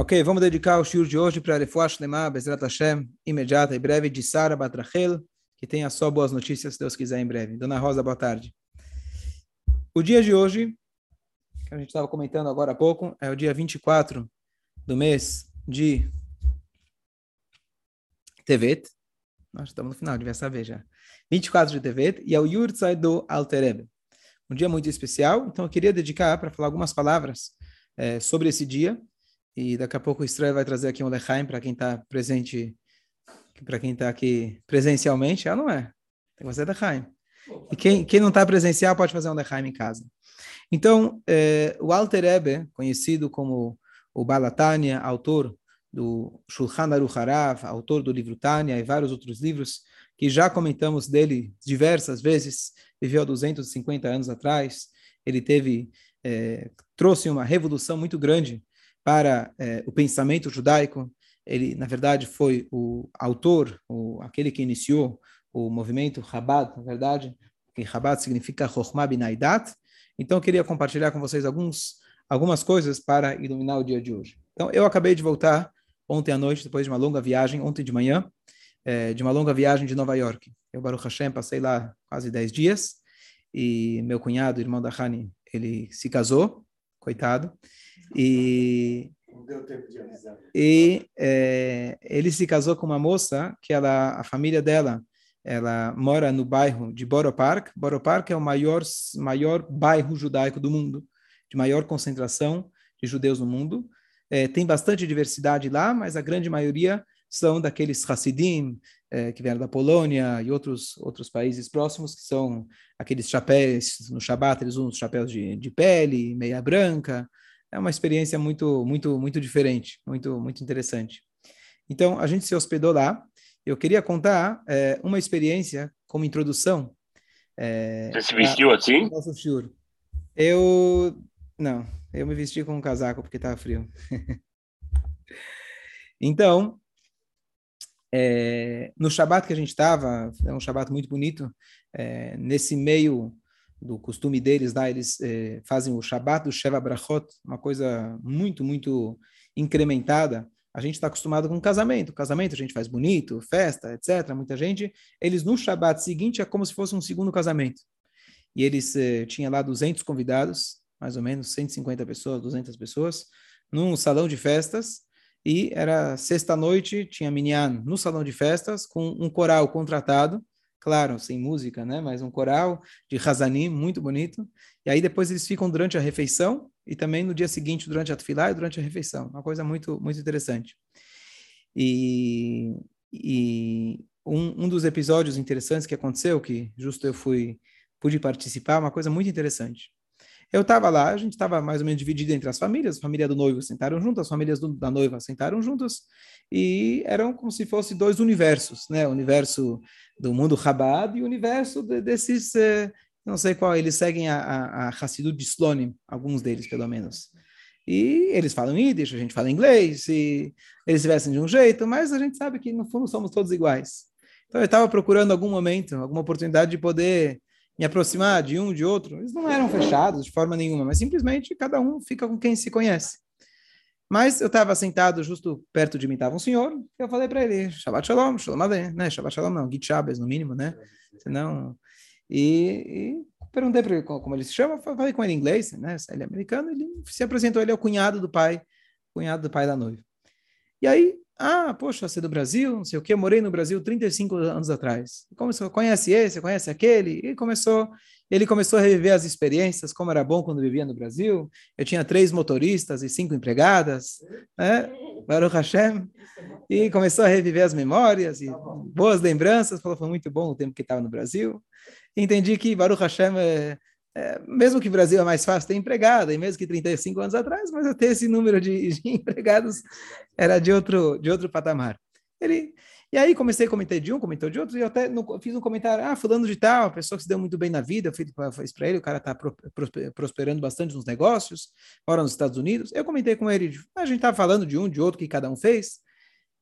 Ok, vamos dedicar o shiur de hoje para Refuah Shlema, Bezrat Hashem, imediata e breve, de Sara Batrachel, que tenha só boas notícias, se Deus quiser, em breve. Dona Rosa, boa tarde. O dia de hoje, que a gente estava comentando agora há pouco, é o dia 24 do mês de Tevet. Nós estamos no final, devia saber já. 24 de Tevet, e é o Yurtzai do Alterebe. Um dia muito especial, então eu queria dedicar para falar algumas palavras é, sobre esse dia, e daqui a pouco o Israel vai trazer aqui um Lechaim para quem está presente, para quem está aqui presencialmente. Ah, não é. Tem que fazer Lechaim. E quem, quem não está presencial pode fazer um Lechaim em casa. Então, eh, o Alter Ebe, conhecido como o Balatania, autor do Shulchan Aruch Harav, autor do livro Tânia e vários outros livros, que já comentamos dele diversas vezes, viveu há 250 anos atrás, ele teve, eh, trouxe uma revolução muito grande para é, o pensamento judaico. Ele, na verdade, foi o autor, o, aquele que iniciou o movimento Chabad, na verdade, que Chabad significa Chokhmah Binaidat. Então, eu queria compartilhar com vocês alguns, algumas coisas para iluminar o dia de hoje. Então, eu acabei de voltar ontem à noite, depois de uma longa viagem, ontem de manhã, é, de uma longa viagem de Nova York. Eu, Baruch Hashem, passei lá quase 10 dias, e meu cunhado, irmão da Hani, ele se casou, coitado, e e é, ele se casou com uma moça que ela, a família dela, ela mora no bairro de Borough Park. Borough Park é o maior maior bairro judaico do mundo, de maior concentração de judeus no mundo. É, tem bastante diversidade lá, mas a grande maioria são daqueles Hassidim, é, que vieram da Polônia e outros outros países próximos, que são aqueles chapéus, no Shabat eles usam os chapéus de, de pele, meia branca, é uma experiência muito, muito, muito diferente, muito, muito interessante. Então, a gente se hospedou lá. Eu queria contar é, uma experiência como introdução. É, Você se vestiu a, assim? Nosso shiur. Eu não, eu me vesti com um casaco porque estava frio. então, é, no Shabat que a gente estava, é um Shabat muito bonito, é, nesse meio do costume deles lá, eles eh, fazem o Shabbat do Sheva Brachot, uma coisa muito, muito incrementada. A gente está acostumado com casamento. Casamento a gente faz bonito, festa, etc. Muita gente, eles no Shabbat seguinte é como se fosse um segundo casamento. E eles eh, tinham lá 200 convidados, mais ou menos 150 pessoas, 200 pessoas, num salão de festas. E era sexta-noite, tinha minyan no salão de festas, com um coral contratado claro, sem música, né? Mas um coral de Hazanim, muito bonito. E aí depois eles ficam durante a refeição e também no dia seguinte durante a tefilá e durante a refeição. Uma coisa muito, muito interessante. E, e um, um dos episódios interessantes que aconteceu, que justo eu fui, pude participar, uma coisa muito interessante. Eu estava lá, a gente estava mais ou menos dividido entre as famílias, a família do noivo sentaram juntas, as famílias do, da noiva sentaram juntas, e eram como se fossem dois universos, né? O universo do mundo Chabad e o universo de, desses, eh, não sei qual, eles seguem a, a, a de Slonim, alguns deles pelo menos. E eles falam Yiddish, a gente fala inglês, e eles se vestem de um jeito, mas a gente sabe que no fundo somos todos iguais. Então eu estava procurando algum momento, alguma oportunidade de poder me aproximar de um, de outro. Eles não eram fechados de forma nenhuma, mas simplesmente cada um fica com quem se conhece. Mas eu estava sentado justo perto de mim, estava um senhor, eu falei para ele, Shabbat Shalom, Shalom Aleichem, né? Shabbat Shalom não, Git Shabbos no mínimo, né? Senão... E, e perguntei para ele como ele se chama, falei com ele em inglês, né? Ele é americano, ele se apresentou, ele é o cunhado do pai, cunhado do pai da noiva. E aí, ah, poxa, você é do Brasil, não sei o que, eu morei no Brasil 35 anos atrás. Começou, conhece esse, conhece aquele, e começou ele começou a reviver as experiências, como era bom quando vivia no Brasil. Eu tinha três motoristas e cinco empregadas, né? Baruch Hashem. E começou a reviver as memórias e boas lembranças. Falou, foi muito bom o tempo que estava no Brasil. Entendi que Baruch Hashem, é, é, mesmo que o Brasil é mais fácil ter empregada, e mesmo que 35 anos atrás, mas até esse número de, de empregados era de outro, de outro patamar. Ele e aí comecei a comentar de um, comentou de outro, e eu até no, fiz um comentário, ah, fulano de tal, pessoa que se deu muito bem na vida, eu fiz, fiz para ele, o cara está pro, prosperando bastante nos negócios, mora nos Estados Unidos. Eu comentei com ele, a gente estava falando de um, de outro, que cada um fez,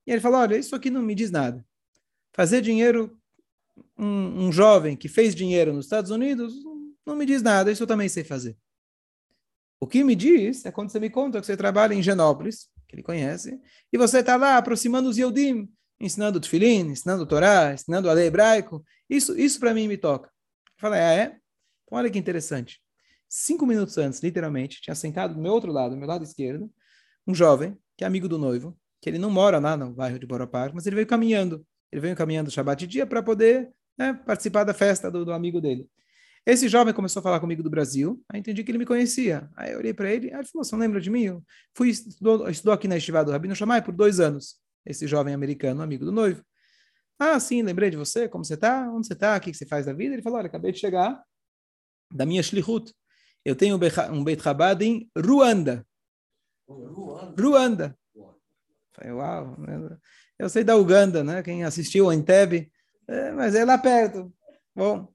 e ele falou, olha, isso aqui não me diz nada. Fazer dinheiro, um, um jovem que fez dinheiro nos Estados Unidos, não me diz nada, isso eu também sei fazer. O que me diz é quando você me conta que você trabalha em Genópolis, que ele conhece, e você está lá aproximando os Yehudim, ensinando o Tfilin, ensinando o Torá, ensinando a lei hebraico. Isso, isso para mim me toca. Falei, ah, é? Então, olha que interessante. Cinco minutos antes, literalmente, tinha sentado do meu outro lado, do meu lado esquerdo, um jovem, que é amigo do noivo, que ele não mora lá no bairro de Borapar, mas ele veio caminhando. Ele veio caminhando Shabbat de dia para poder né, participar da festa do, do, amigo dele. Esse jovem começou a falar comigo do Brasil, aí entendi que ele me conhecia. Aí eu olhei para ele, aí ele falou, você não lembra de mim? Eu fui, estudou, estudou aqui na Estivada do Rabino Shammai por dois anos. Esse jovem americano, amigo do noivo. Ah, sim, lembrei de você, como você está? Onde você está? O que, você faz da vida? Ele falou, olha, acabei de chegar da minha Shlichut. Eu tenho um Beit Chabad em Ruanda. Ruanda. Ruanda. Falei, uau, né? eu sei da Uganda, né? Quem assistiu Entebbe, é, mas é lá perto. Bom,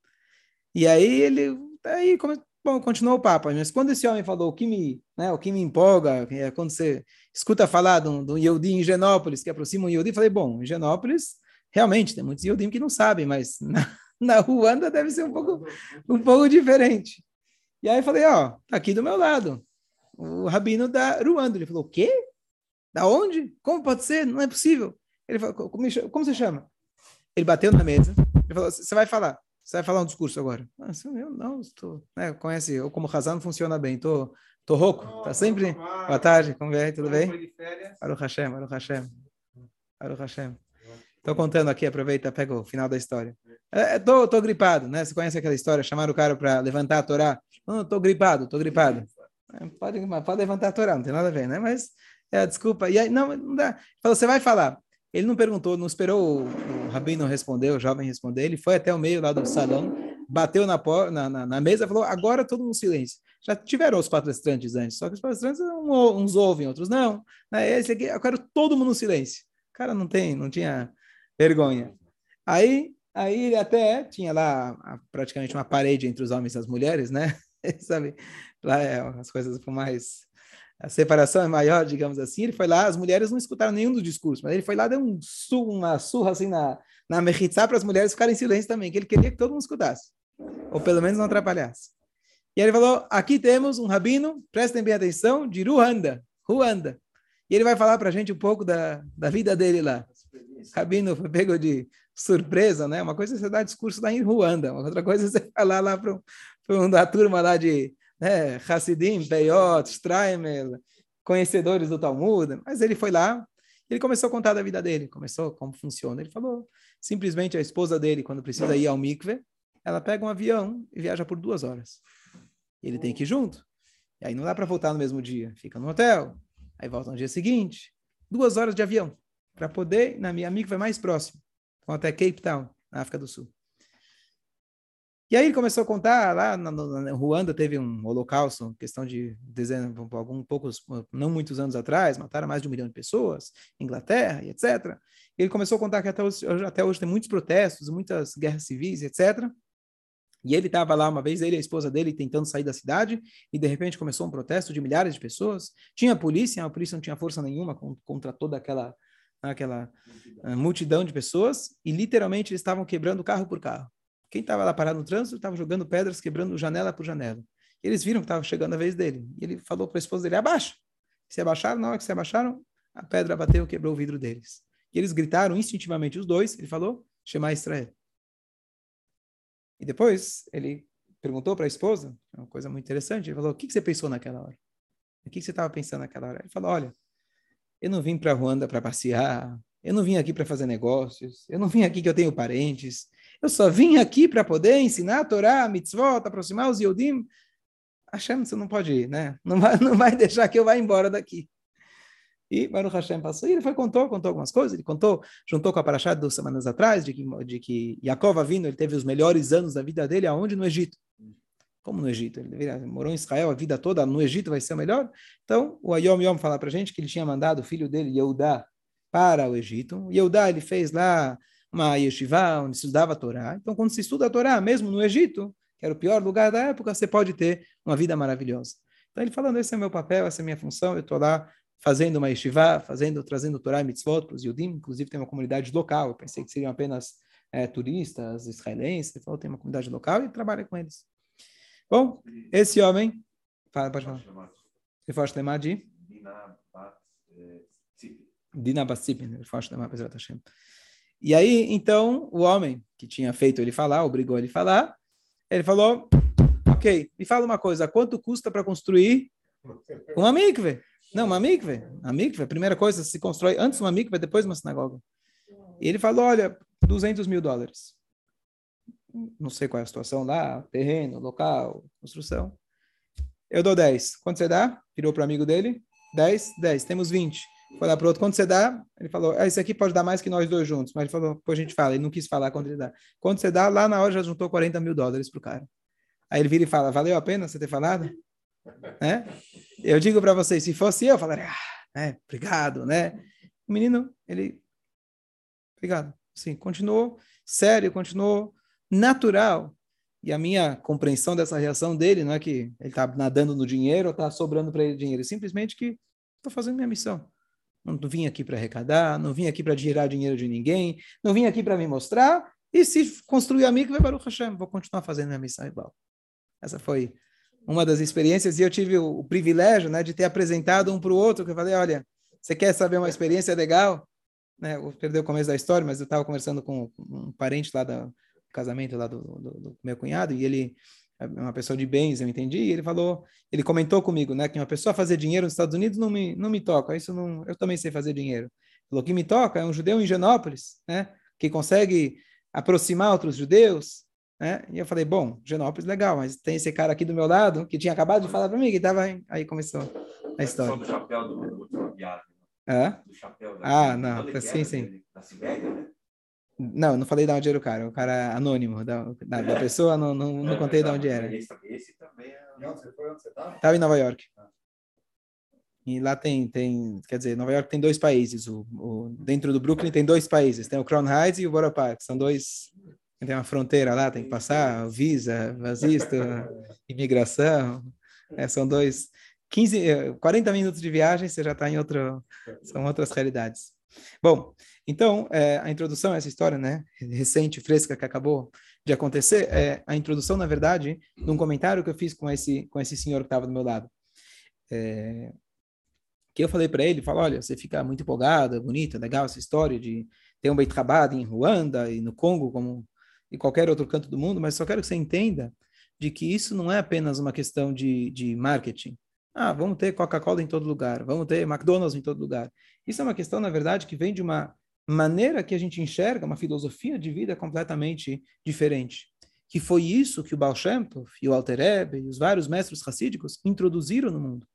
e aí ele, aí bom, continuou o papo. Mas quando esse homem falou o que me, né, o que me empolga, é quando você escuta falar de um Yehudi em Genópolis, que aproxima um Yehudi, falei, bom, em Genópolis, realmente, tem muitos Yehudim que não sabem, mas na, na Ruanda deve ser um pouco, um pouco diferente. E aí falei, ó, tá aqui do meu lado, o rabino da Ruanda. Ele falou, o quê? Da onde? Como pode ser? Não é possível. Ele falou, como, como você chama? Ele bateu na mesa. Ele falou, você vai falar. Você vai falar um discurso agora. Ah, eu não, estou... Né, conhece, eu como não funciona bem. Tô, tô rouco. Tá sempre... Boa tarde, como vai? Tudo bem? Baruch Hashem, Baruch Hashem. Baruch Hashem. Estou contando aqui, aproveita, pega o final da história. É, é, tô, tô gripado, né? Você conhece aquela história? Chamaram o cara para levantar a Torá. Não, tô gripado, tô gripado. É, pode, pode levantar a Torá, não tem nada a ver, né? Mas é, desculpa. E aí, não, não dá. Falou, você vai falar. Ele não perguntou, não esperou o, o rabino responder, o jovem responder. Ele foi até o meio lá do salão, bateu na, na, na, na mesa e falou: agora todo mundo silêncio. Já tiveram os palestrantes antes, só que os palestrantes uns ouvem, outros não. Né? Esse aqui, eu quero todo mundo no silêncio. O cara não tem, não tinha vergonha. Aí, aí ele até tinha lá praticamente uma parede entre os homens e as mulheres, né? Sabe? Lá é, as coisas com mais a separação é maior, digamos assim, ele foi lá, as mulheres não escutaram nenhum dos discursos, mas ele foi lá, deu um uma surra assim na, na Mechitzá para as mulheres ficarem em silêncio também, que ele queria que todo mundo escutasse, ou pelo menos não atrapalhasse. E ele falou, aqui temos um rabino, prestem bem atenção, de Ruanda, Ruanda. E ele vai falar para a gente um pouco da, da vida dele lá. Rabino foi pego de surpresa, né? Uma coisa é você dar discurso lá em Ruanda, outra coisa é você falar lá para um, uma turma lá de né, Hassidim, Peyot, Straimel, conhecedores do Talmud, mas ele foi lá, ele começou a contar da vida dele, começou como funciona. Ele falou, simplesmente a esposa dele, quando precisa ir ao mikve, ela pega um avião e viaja por duas horas. Ele tem que ir junto. E aí não dá para voltar no mesmo dia, fica no hotel, aí volta no dia seguinte, duas horas de avião, para poder, na minha vai mais próximo, vão até Cape Town, na África do Sul. E aí ele começou a contar, lá na, na Ruanda teve um holocausto, questão de dezenas, alguns poucos, não muitos anos atrás, mataram mais de um milhão de pessoas, Inglaterra e etc. Ele começou a contar que até hoje, até hoje tem muitos protestos, muitas guerras civis, etc. E ele estava lá uma vez, ele e a esposa dele, tentando sair da cidade, e de repente começou um protesto de milhares de pessoas. Tinha a polícia, a polícia não tinha força nenhuma contra toda aquela, aquela multidão. multidão de pessoas, e literalmente eles estavam quebrando carro por carro. Quem estava lá parado no trânsito estava jogando pedras, quebrando janela por janela. E eles viram que estava chegando a vez dele. E ele falou para a esposa dele: abaixa. Se abaixaram, na hora que se abaixaram, a pedra bateu, quebrou o vidro deles. E eles gritaram instintivamente, os dois. Ele falou: Shema Israel. E depois ele perguntou para a esposa, uma coisa muito interessante. Ele falou: O que, que você pensou naquela hora? O que, que você estava pensando naquela hora? Ele falou: Olha, eu não vim para Ruanda para passear. Eu não vim aqui para fazer negócios. Eu não vim aqui que eu tenho parentes. Eu só vim aqui para poder ensinar a Torá, a mitzvot, aproximar os Yodim. Hashem, você não pode ir, né? Não vai, não vai deixar que eu vá embora daqui. E Baruch Hashem passou. E ele foi, contou, contou algumas coisas. Ele contou, juntou com a Parashá duas semanas atrás, de que, de que Yaakov vindo, ele teve os melhores anos da vida dele, aonde? No Egito. Como no Egito? Ele morou em Israel a vida toda, no Egito vai ser o melhor. Então, o Ayom Yom fala para gente que ele tinha mandado o filho dele, Yehudá, para o Egito. Yehudá, ele fez lá uma yeshiva onde se estudava a Torá. Então, quando se estuda a Torá, mesmo no Egito, que era o pior lugar da época, você pode ter uma vida maravilhosa. Então, ele falando, esse é o meu papel, essa é a minha função, eu estou lá fazendo uma yeshiva, fazendo, trazendo Torá e mitzvot para os Yudim, inclusive tem uma comunidade local, eu pensei que seriam apenas é, turistas israelenses, ele falou, tem uma comunidade local e trabalha com eles. Bom, esse homem, fala, pode falar. Você pode lembrar de? Dina Bassipin, E aí, então, o homem que tinha feito ele falar, obrigou ele a falar, ele falou, ok, me fala uma coisa, quanto custa para construir uma mikve? Não, uma mikve. A mikve, a primeira coisa, se constrói antes uma mikve, depois uma sinagoga. E ele falou, olha, 200 mil dólares. Não sei qual é a situação lá, terreno, local, construção. Eu dou 10. Quanto você dá? Virou para o amigo dele. 10, 10. Temos 20. Foi lá para outro. Quanto você dá? Ele falou, ah, esse aqui pode dar mais que nós dois juntos. Mas ele falou, depois a gente fala. Ele não quis falar quanto ele dá. Quanto você dá? Lá na hora já juntou 40 mil dólares para o cara. Aí ele vira e fala, valeu a pena você ter falado? né? Eu digo para vocês, se fosse eu, eu falaria, ah, né? obrigado, né? O menino, ele, obrigado. Sim, continuou sério, continuou natural. E a minha compreensão dessa reação dele não é que ele está nadando no dinheiro ou está sobrando para ele dinheiro, é simplesmente que estou fazendo minha missão. Não, vim aqui para arrecadar, não vim aqui para tirar dinheiro de ninguém, não vim aqui para me mostrar. E se construir amigo, vai para o Hashem, vou continuar fazendo minha missão igual. Essa foi uma das experiências e eu tive o, o privilégio né, de ter apresentado um para o outro, que eu falei, olha, você quer saber uma experiência legal? Né, eu perdi o começo da história, mas eu estava conversando com um parente lá do casamento lá do, do, do, meu cunhado e ele uma pessoa de bens, eu entendi, e ele falou, ele comentou comigo, né, que uma pessoa fazer dinheiro nos Estados Unidos não me, não me toca, isso não, eu também sei fazer dinheiro. Falou, que me toca é um judeu em Genópolis, né, que consegue aproximar outros judeus, né? E eu falei, bom, Genópolis, legal, mas tem esse cara aqui do meu lado que tinha acabado de falar para mim, que estava aí começou a história. Do chapéu do, do viagem. É? Do chapéu da, ah, não, sim, sim. Da Sibéria, né? Não, não falei de onde era o cara, o cara anônimo da, da, da pessoa, não, não, não contei de onde era. Esse, esse também é... E onde você foi? Onde você estava? Estava em Nova York. Ah. E lá tem, tem, quer dizer, Nova York tem dois países. O, o, dentro do Brooklyn tem dois países. Tem o Crown Heights e o Borough Park. São dois, tem uma fronteira lá, tem que passar visa, vazisto, imigração. É, são dois, 15, 40 eh, minutos de viagem, você já está em outro, são outras realidades. Bom, então, é, a introdução a essa história, né, recente, fresca, que acabou de acontecer, é a introdução, na verdade, de um comentário que eu fiz com esse, com esse senhor que estava do meu lado. É, que eu falei para ele, falou, olha, você fica muito empolgado, bonita, legal essa história de ter um Beit Chabad em Ruanda e no Congo, como e qualquer outro canto do mundo, mas só quero que você entenda de que isso não é apenas uma questão de, de marketing. Ah, vamos ter Coca-Cola em todo lugar, vamos ter McDonald's em todo lugar. Isso é uma questão, na verdade, que vem de uma maneira que a gente enxerga, uma filosofia de vida completamente diferente. Que foi isso que o Baal Shem Tov, e o Alter Rebbe e os vários mestres racídicos introduziram no mundo.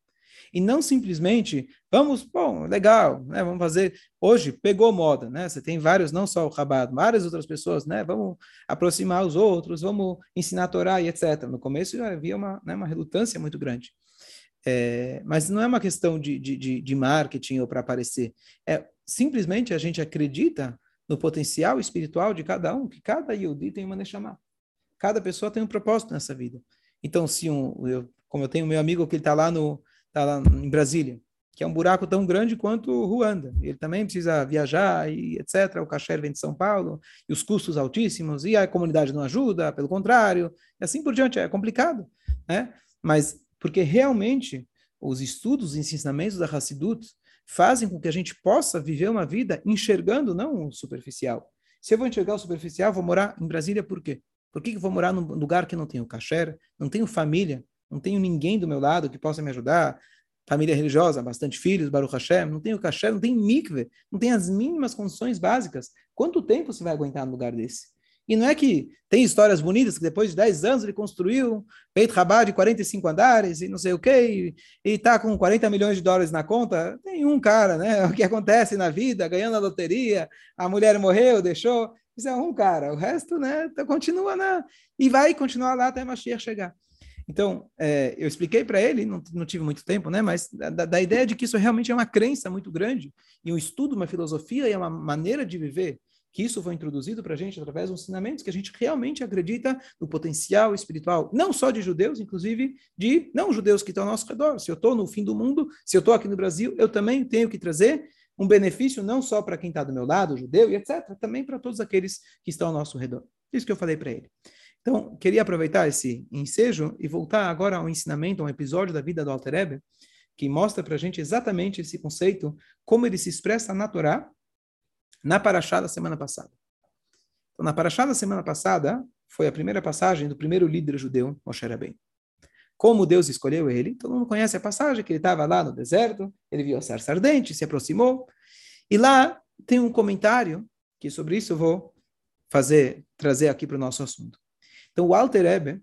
E não simplesmente, vamos, bom, legal, né? Vamos fazer. Hoje pegou moda, né? Você tem vários, não só o Rabat, várias outras pessoas, né? Vamos aproximar os outros, vamos ensinar a Torá e etc. No começo havia uma, né, uma relutância muito grande. É, mas não é uma questão de, de, de marketing ou para aparecer. É simplesmente a gente acredita no potencial espiritual de cada um, que cada Yehudi tem uma Neshama. Cada pessoa tem um propósito nessa vida. Então, se um, eu, como eu tenho meu amigo que está lá no, está lá em Brasília, que é um buraco tão grande quanto Ruanda. Ele também precisa viajar e etc. O cachê vem de São Paulo e os custos altíssimos e a comunidade não ajuda, pelo contrário, e assim por diante. É complicado, né? Mas porque realmente os estudos e ensinamentos da Hassidut fazem com que a gente possa viver uma vida enxergando não o superficial. Se eu vou enxergar o superficial, vou morar em Brasília por quê? Por que, que vou morar num lugar que não tenho cachê, não tenho família, não tenho ninguém do meu lado que possa me ajudar, família religiosa, bastante filhos, Baruch Hashem, não tenho cachê, não tenho mikve, não tenho as mínimas condições básicas. Quanto tempo você vai aguentar no lugar desse? E não é que tem histórias bonitas que depois de 10 anos ele construiu Beit Rabá de 45 andares e não sei o quê, e está com 40 milhões de dólares na conta. Tem um cara, né? O que acontece na vida, ganhando a loteria, a mulher morreu, deixou. Isso é um cara. O resto, né, continua na... E vai continuar lá até Mashiach chegar. Então, é, eu expliquei para ele, não, não, tive muito tempo, né, mas da, da, ideia de que isso realmente é uma crença muito grande, e um estudo, uma filosofia e uma maneira de viver, que isso foi introduzido para a gente através dos ensinamentos, que a gente realmente acredita no potencial espiritual, não só de judeus, inclusive de não judeus que estão ao nosso redor. Se eu estou no fim do mundo, se eu estou aqui no Brasil, eu também tenho que trazer um benefício não só para quem está do meu lado, judeu e etc., também para todos aqueles que estão ao nosso redor. Isso que eu falei para ele. Então, queria aproveitar esse ensejo e voltar agora ao ensinamento, a um episódio da vida do Alter Ebe, que mostra para a gente exatamente esse conceito, como ele se expressa na Torá, na Paraxá da semana passada. Então, na Paraxá da semana passada, foi a primeira passagem do primeiro líder judeu, Moshe Rabbeinu. Como Deus escolheu ele, todo mundo conhece a passagem, que ele estava lá no deserto, ele viu a sarça ardente, se aproximou, e lá tem um comentário, que sobre isso eu vou fazer, trazer aqui para o nosso assunto. Então, o Alter Ebe,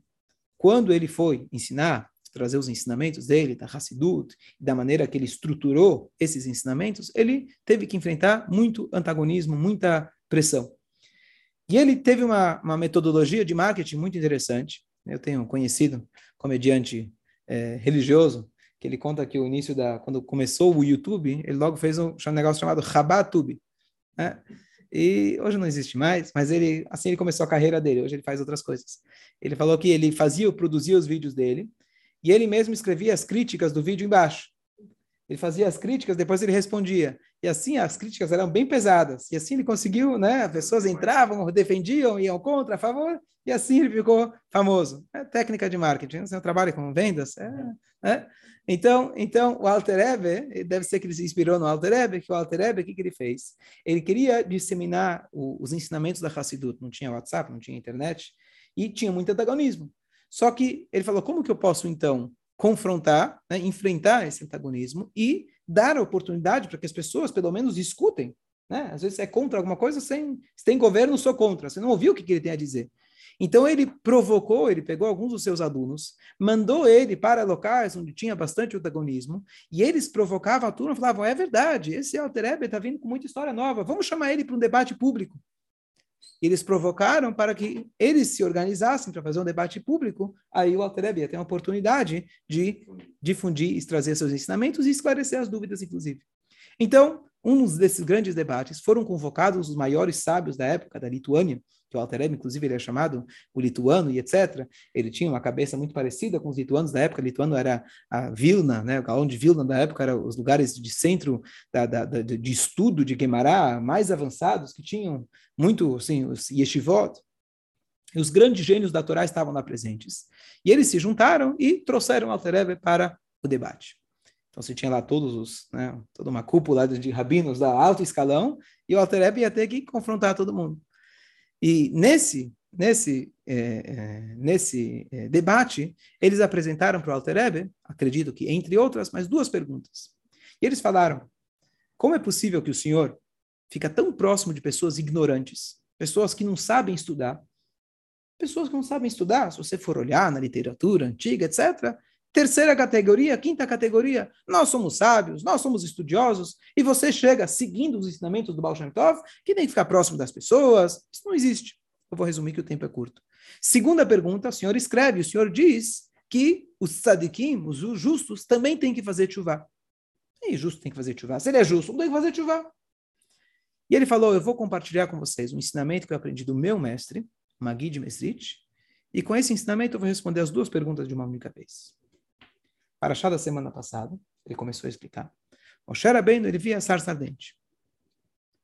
quando ele foi ensinar, trazer os ensinamentos dele, da Hassidut, da maneira que ele estruturou esses ensinamentos, ele teve que enfrentar muito antagonismo, muita pressão. E ele teve uma, uma metodologia de marketing muito interessante. Eu tenho conhecido comediante é, religioso que ele conta que o início da quando começou o YouTube, ele logo fez um, um negócio chamado Rabatube, né? E hoje não existe mais, mas ele assim ele começou a carreira dele. Hoje ele faz outras coisas. Ele falou que ele fazia, produzia os vídeos dele e ele mesmo escrevia as críticas do vídeo embaixo. Ele fazia as críticas, depois ele respondia. E assim as críticas eram bem pesadas. E assim ele conseguiu, né? As pessoas entravam, defendiam, iam contra, a favor. E assim ele ficou famoso. É técnica de marketing. Você trabalha com vendas? É, né? Então, então o Alter Ebe, deve ser que ele se inspirou no Alter Ebe, que o Alter Ebe, o que, que ele fez? Ele queria disseminar o, os ensinamentos da Hassidut. Não tinha WhatsApp, não tinha internet. E tinha muito antagonismo. Só que ele falou, como que eu posso, então, confrontar, né, enfrentar esse antagonismo e dar a oportunidade para que as pessoas, pelo menos, escutem. Né? Às vezes é contra alguma coisa, sem, se tem governo, sou contra. Você não ouviu o que, que ele tem a dizer. Então ele provocou, ele pegou alguns dos seus alunos, mandou ele para locais onde tinha bastante antagonismo, e eles provocavam a turma, falavam, é verdade, esse Alter está vindo com muita história nova, vamos chamar ele para um debate público. Eles provocaram para que eles se organizassem para fazer um debate público. Aí o Alter ia ter uma oportunidade de difundir e trazer seus ensinamentos e esclarecer as dúvidas, inclusive. Então, um desses grandes debates foram convocados os maiores sábios da época da Lituânia, que o Alter inclusive, ele é chamado o lituano e etc. Ele tinha uma cabeça muito parecida com os lituanos da época. O lituano era a Vilna, né? o galão de Vilna da época era os lugares de centro da, da, da, de estudo de Guemará mais avançados, que tinham muito, assim, os yeshivot. E os grandes gênios da Torá estavam lá presentes. E eles se juntaram e trouxeram o Alter para o debate. Então, você tinha lá todos os, né, toda uma cúpula de rabinos da alto escalão, e o Alter ia ter que confrontar todo mundo. E nesse, nesse, é, é, nesse é, debate, eles apresentaram para o Alter acredito que entre outras, mas duas perguntas. E eles falaram, como é possível que o senhor fica tão próximo de pessoas ignorantes, pessoas que não sabem estudar, pessoas que não sabem estudar, se você for olhar na literatura antiga, etc., Terceira categoria, quinta categoria, nós somos sábios, nós somos estudiosos, e você chega seguindo os ensinamentos do Baal Shem Tov, que tem que ficar próximo das pessoas. Isso não existe. Eu vou resumir que o tempo é curto. Segunda pergunta, o senhor escreve, o senhor diz que os tzadikim, os justos, também têm que fazer chuva. E justo tem que fazer chuva. Se ele é justo, não tem que fazer chuva. E ele falou, eu vou compartilhar com vocês um ensinamento que eu aprendi do meu mestre, Magid Mesrit, e com esse ensinamento eu vou responder as duas perguntas de uma única vez. Paraxá da semana passada, ele começou a explicar. Moshe Rabbeinu, ele via a sarça ardente.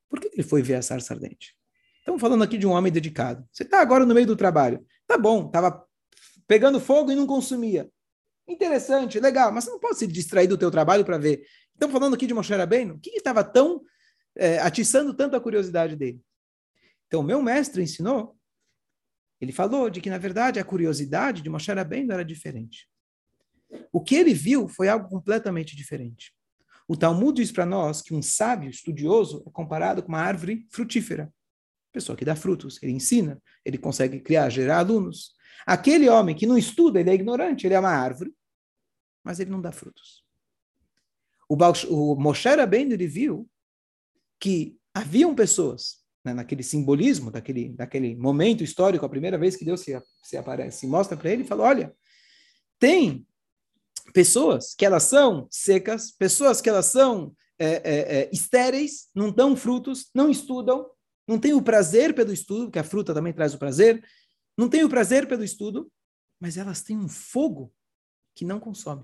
Por que ele foi ver a sarça ardente? Estamos falando aqui de um homem dedicado. Você está agora no meio do trabalho. Tá bom, estava pegando fogo e não consumia. Interessante, legal, mas você não pode se distrair do teu trabalho para ver. Estamos falando aqui de Moshe Rabbeinu. O que estava tão é, atiçando tanto a curiosidade dele? Então, meu mestre ensinou, ele falou de que, na verdade, a curiosidade de Moshe Rabbeinu era diferente. O que ele viu foi algo completamente diferente. O Talmud diz para nós que um sábio estudioso é comparado com uma árvore frutífera. Pessoa que dá frutos, ele ensina, ele consegue criar, gerar alunos. Aquele homem que não estuda, ele é ignorante, ele é uma árvore, mas ele não dá frutos. O, Baal, o Moshe Rabbeinu, ele viu que haviam pessoas, né, naquele simbolismo, daquele, daquele momento histórico, a primeira vez que Deus se, se aparece, se mostra para ele e fala, olha, tem pessoas que elas são secas, pessoas que elas são é, é, é, estéreis, não dão frutos, não estudam, não têm o prazer pelo estudo, porque a fruta também traz o prazer, não têm o prazer pelo estudo, mas elas têm um fogo que não consome.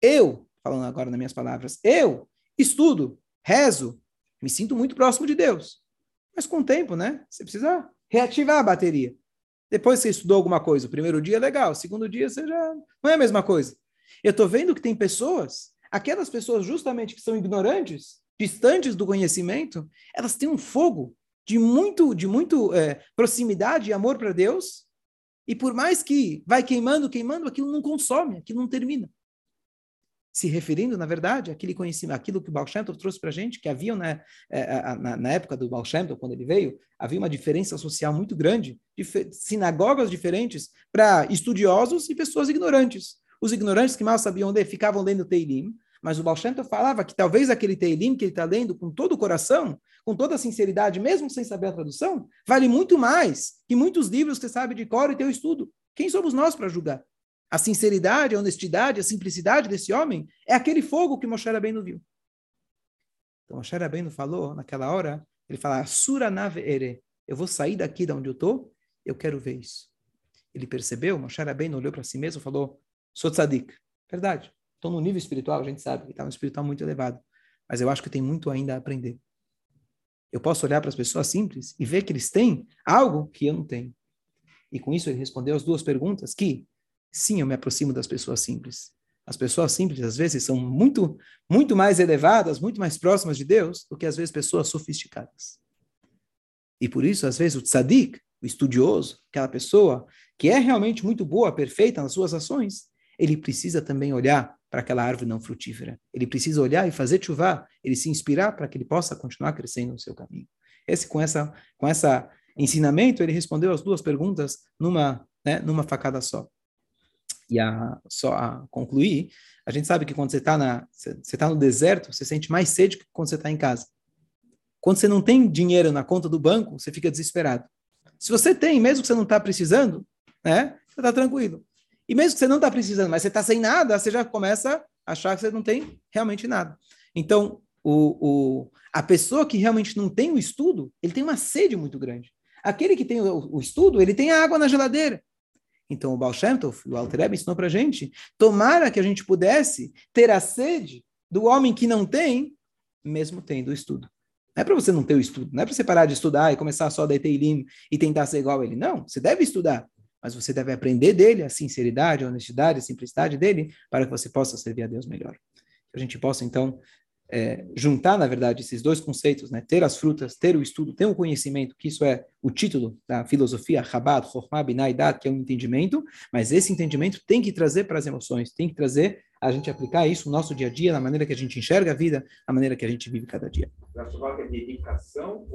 Eu, falando agora nas minhas palavras, eu estudo, rezo, me sinto muito próximo de Deus. Mas com o tempo, né? Você precisa reativar a bateria. Depois você estudou alguma coisa, o primeiro dia é legal, o segundo dia você já não é a mesma coisa. Eu estou vendo que tem pessoas aquelas pessoas justamente que são ignorantes, distantes do conhecimento, elas têm um fogo de muito, de muito é, proximidade e amor para Deus, e por mais que vai queimando, queimando, aquilo não consome, aquilo não termina. Se referindo, na verdade, àquele conhecimento, aquilo que o Baal Shem Tov trouxe para a gente, que havia né, na, na, época do Baal Shem Tov, quando ele veio, havia uma diferença social muito grande, sinagogas diferentes para estudiosos e pessoas ignorantes. Os ignorantes que mal sabiam ler ficavam lendo Teilim, mas o Baal falava que talvez aquele Teilim que ele está lendo com todo o coração, com toda a sinceridade, mesmo sem saber a tradução, vale muito mais que muitos livros que você sabe de cor e teu estudo. Quem somos nós para julgar? A sinceridade, a honestidade, a simplicidade desse homem é aquele fogo que Moshe Rabbeinu viu. Então Moshe Rabbeinu falou naquela hora, ele fala, Sura ere, eu vou sair daqui de onde eu estou, eu quero ver isso. Ele percebeu, Moshe Rabbeinu olhou para si mesmo e falou, sou tzadik. Verdade. Então, no nível espiritual, a gente sabe que está um espiritual muito elevado. Mas eu acho que tem muito ainda a aprender. Eu posso olhar para as pessoas simples e ver que eles têm algo que eu não tenho. E com isso ele respondeu as duas perguntas que, sim, eu me aproximo das pessoas simples. As pessoas simples, às vezes, são muito, muito mais elevadas, muito mais próximas de Deus do que, às vezes, pessoas sofisticadas. E por isso, às vezes, o tzadik, o estudioso, aquela pessoa que é realmente muito boa, perfeita nas suas ações, ele precisa também olhar para aquela árvore não frutífera. Ele precisa olhar e fazer chuva, ele se inspirar para que ele possa continuar crescendo no seu caminho. Esse com essa com essa ensinamento ele respondeu as duas perguntas numa né, numa facada só. E a, só a concluir, a gente sabe que quando você está na você está no deserto, você sente mais sede que quando você está em casa. Quando você não tem dinheiro na conta do banco, você fica desesperado. Se você tem, mesmo que você não está precisando, né, você está tranquilo. E mesmo que você não está precisando, mas você está sem nada, você já começa a achar que você não tem realmente nada. Então, o, o, a pessoa que realmente não tem o estudo, ele tem uma sede muito grande. Aquele que tem o, o estudo, ele tem a água na geladeira. Então, o Baal Shem Tov, o Alter ensinou para a gente, tomara que a gente pudesse ter a sede do homem que não tem, mesmo tendo o estudo. Não é para você não ter o estudo, não é para você parar de estudar e começar só a Teilim e tentar ser igual a ele. Não, você deve estudar mas você deve aprender dele a sinceridade, a honestidade, a simplicidade dele, para que você possa servir a Deus melhor. Que a gente possa, então, é, juntar, na verdade, esses dois conceitos, né? ter as frutas, ter o estudo, ter o conhecimento, que isso é o título da filosofia, Chabad, Chokhmah, Binah que é um entendimento, mas esse entendimento tem que trazer para as emoções, tem que trazer a gente aplicar isso no nosso dia a dia, na maneira que a gente enxerga a vida, na maneira que a gente vive cada dia. dedicação